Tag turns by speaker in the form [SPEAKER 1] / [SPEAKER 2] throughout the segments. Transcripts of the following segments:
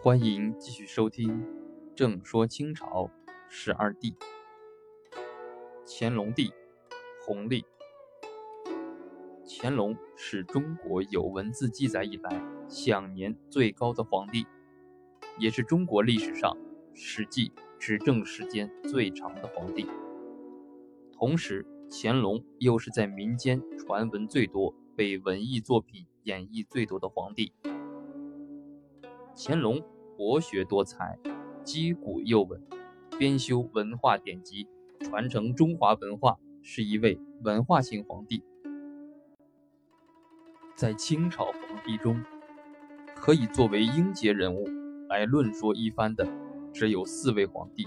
[SPEAKER 1] 欢迎继续收听《正说清朝十二帝》。乾隆帝，弘历。乾隆是中国有文字记载以来享年最高的皇帝，也是中国历史上实际执政时间最长的皇帝。同时，乾隆又是在民间传闻最多、被文艺作品演绎最多的皇帝。乾隆博学多才，击鼓又文，编修文化典籍，传承中华文化，是一位文化型皇帝。在清朝皇帝中，可以作为英杰人物来论说一番的，只有四位皇帝：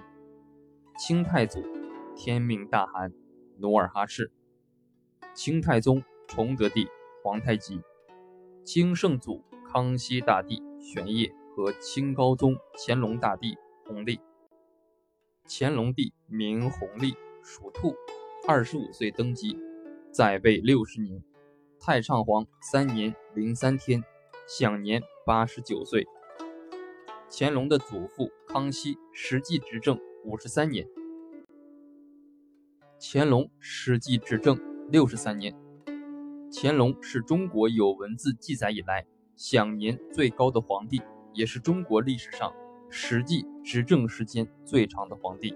[SPEAKER 1] 清太祖天命大汗。努尔哈赤、清太宗崇德帝皇太极、清圣祖康熙大帝玄烨和清高宗乾隆大帝弘历。乾隆帝名弘历，属兔，二十五岁登基，在位六十年，太上皇三年零三天，享年八十九岁。乾隆的祖父康熙实际执政五十三年。乾隆实际执政六十三年，乾隆是中国有文字记载以来享年最高的皇帝，也是中国历史上实际执政时间最长的皇帝。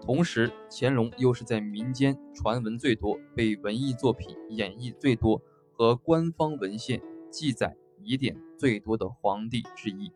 [SPEAKER 1] 同时，乾隆又是在民间传闻最多、被文艺作品演绎最多和官方文献记载疑点最多的皇帝之一。